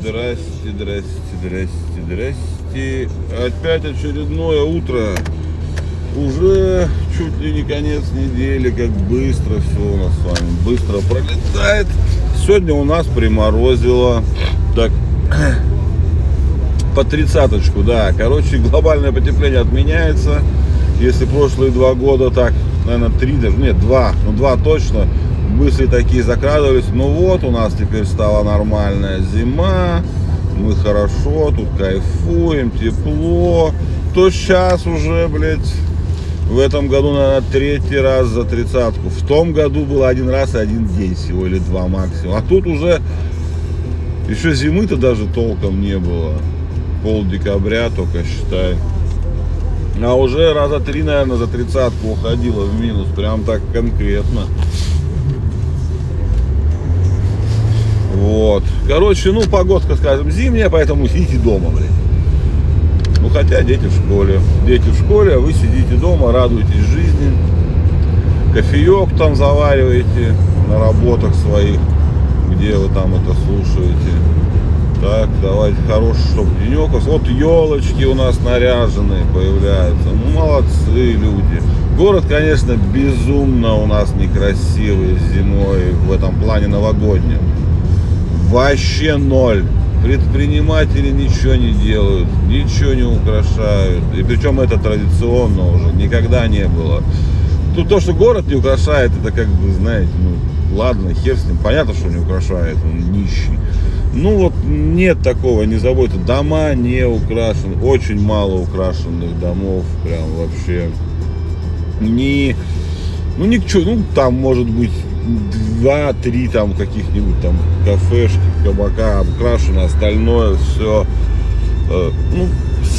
Здрасте, здрасте, здрасте, здрасте. Опять очередное утро. Уже чуть ли не конец недели, как быстро все у нас с вами, быстро пролетает. Сегодня у нас приморозило, так, по тридцаточку, да. Короче, глобальное потепление отменяется. Если прошлые два года так, наверное, три даже, нет, два, ну два точно, мысли такие закрадывались. Ну вот, у нас теперь стала нормальная зима, мы хорошо, тут кайфуем, тепло. То сейчас уже, блядь, в этом году, наверное, третий раз за тридцатку. В том году было один раз и один день всего, или два максимум. А тут уже еще зимы-то даже толком не было. Пол декабря только, считай. А уже раза три, наверное, за тридцатку уходила в минус. Прям так конкретно. Вот. Короче, ну, погодка, скажем, зимняя, поэтому сидите дома, блядь. Ну, хотя дети в школе. Дети в школе, а вы сидите дома, радуетесь жизни. Кофеек там завариваете на работах своих, где вы там это слушаете. Так, давайте хороший, чтобы денек. Вот елочки у нас наряженные появляются. Ну, молодцы люди. Город, конечно, безумно у нас некрасивый зимой в этом плане новогоднем. Вообще ноль. Предприниматели ничего не делают, ничего не украшают. И причем это традиционно уже, никогда не было. Тут то, что город не украшает, это как бы, знаете, ну, ладно, хер с ним. Понятно, что не украшает, он нищий. Ну вот нет такого, не забудьте, дома не украшены, очень мало украшенных домов, прям вообще. Не, ну ничего, ну там может быть два-три там каких-нибудь там кафешки, кабака украшено, остальное все, э, ну,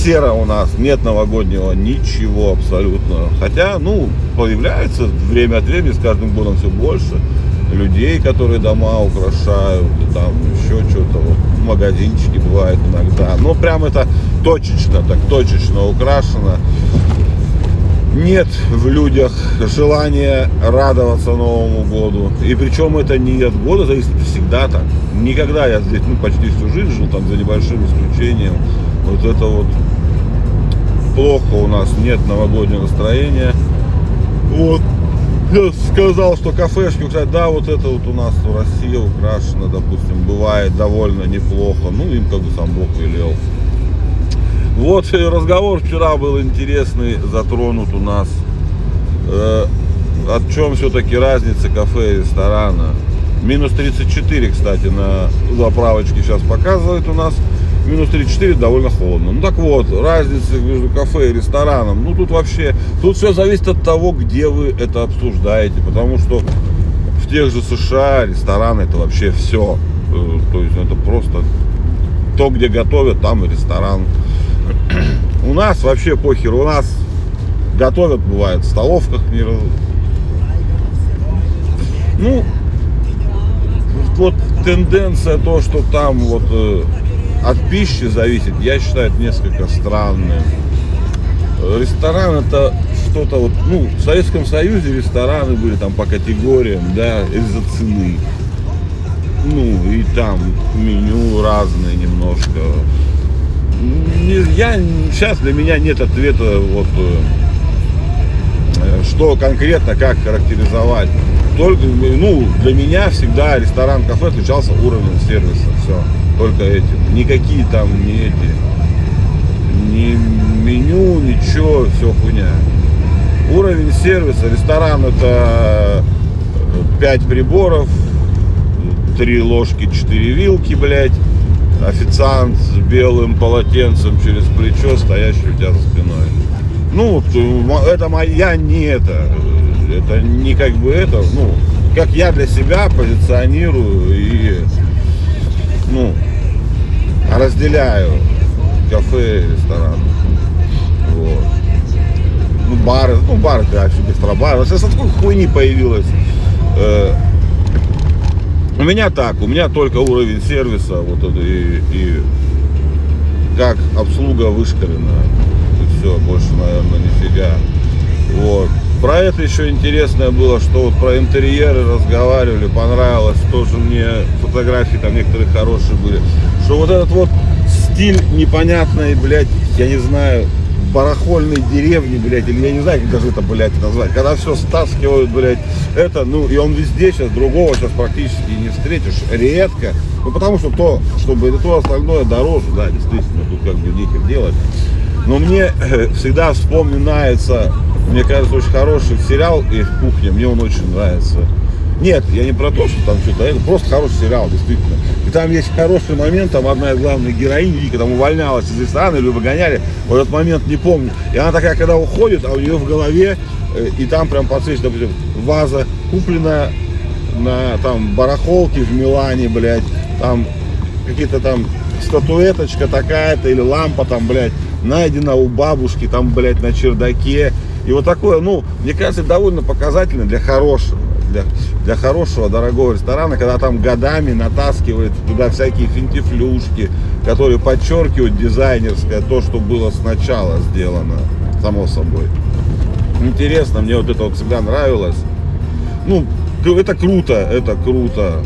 серо у нас, нет новогоднего ничего абсолютно. Хотя, ну, появляется время от времени, с каждым годом все больше людей, которые дома украшают, там еще что-то, вот, магазинчики бывают иногда. Но прям это точечно, так точечно украшено нет в людях желания радоваться Новому году. И причем это не от года зависит, всегда так. Никогда я здесь ну, почти всю жизнь жил, там за небольшим исключением. Вот это вот плохо у нас, нет новогоднего настроения. Вот. Я сказал, что кафешки, кстати, да, вот это вот у нас в России украшено, допустим, бывает довольно неплохо. Ну, им как бы сам Бог велел. Вот разговор вчера был интересный, затронут у нас. Э, о чем все-таки разница кафе и ресторана? Минус 34, кстати, на заправочке сейчас показывает у нас. Минус 34 довольно холодно. Ну так вот, разница между кафе и рестораном. Ну тут вообще, тут все зависит от того, где вы это обсуждаете. Потому что в тех же США рестораны это вообще все. Э, то есть это просто то, где готовят, там и ресторан. У нас вообще похер, у нас готовят, бывает, в столовках. Ну, вот тенденция то, что там вот э, от пищи зависит, я считаю, это несколько странным. Ресторан это что-то вот, ну, в Советском Союзе рестораны были там по категориям, да, из-за цены. Ну, и там меню разные немножко я, сейчас для меня нет ответа, вот, э, что конкретно, как характеризовать. Только, ну, для меня всегда ресторан, кафе отличался уровнем сервиса, все, только этим. Никакие там не эти, ни меню, ничего, все хуйня. Уровень сервиса, ресторан это 5 приборов, 3 ложки, 4 вилки, блядь официант с белым полотенцем через плечо, стоящий у тебя за спиной. Ну, это моя не это. Это не как бы это, ну, как я для себя позиционирую и, ну, разделяю кафе и ресторан. Вот. Ну, бары, ну, бары, да, гастробары. Сейчас от такой хуйни появилось. Э, у меня так, у меня только уровень сервиса, вот это и, и как обслуга вышкалена. И все, больше, наверное, нифига. Вот. Про это еще интересное было, что вот про интерьеры разговаривали, понравилось, тоже мне фотографии там некоторые хорошие были, что вот этот вот стиль непонятный, блядь, я не знаю, барахольной деревни, блядь, или я не знаю, как даже это, блядь, назвать, когда все стаскивают, блядь, это, ну, и он везде сейчас, другого сейчас практически не встретишь, редко, ну, потому что то, чтобы это то остальное дороже, да, действительно, тут как бы нехер делать, но мне э, всегда вспоминается, мне кажется, очень хороший сериал и кухня, мне он очень нравится. Нет, я не про то, что там что-то, это просто хороший сериал, действительно. И там есть хороший момент, там одна из главных героинь, Вика, там увольнялась из ресторана или выгоняли, вот этот момент не помню. И она такая, когда уходит, а у нее в голове, э, и там прям подсвечена, допустим, ваза куплена на там барахолке в Милане, блядь, там какие-то там статуэточка такая-то или лампа там, блядь, найдена у бабушки там, блядь, на чердаке. И вот такое, ну, мне кажется, довольно показательно для хорошего, для, для хорошего, дорогого ресторана, когда там годами натаскивают туда всякие финтифлюшки, которые подчеркивают дизайнерское, то, что было сначала сделано, само собой. Интересно, мне вот это вот всегда нравилось. Ну, это круто, это круто.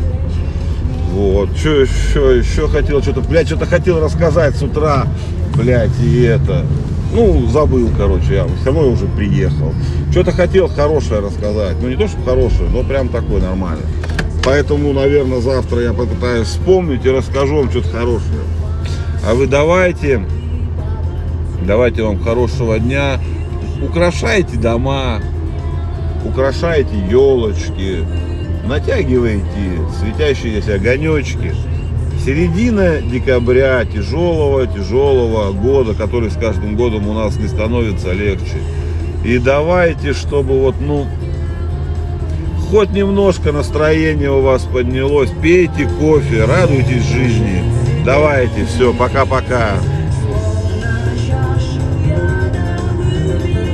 Вот, что еще, еще хотел, что-то, блядь, что-то хотел рассказать с утра, блядь, и это. Ну, забыл, короче, я все равно уже приехал. Что-то хотел хорошее рассказать. Ну, не то, что хорошее, но прям такое нормальное. Поэтому, наверное, завтра я попытаюсь вспомнить и расскажу вам что-то хорошее. А вы давайте, давайте вам хорошего дня. Украшайте дома, украшайте елочки, натягиваете светящиеся огонечки. Середина декабря тяжелого, тяжелого года, который с каждым годом у нас не становится легче. И давайте, чтобы вот, ну, хоть немножко настроение у вас поднялось, пейте кофе, радуйтесь жизни. Давайте, все, пока-пока.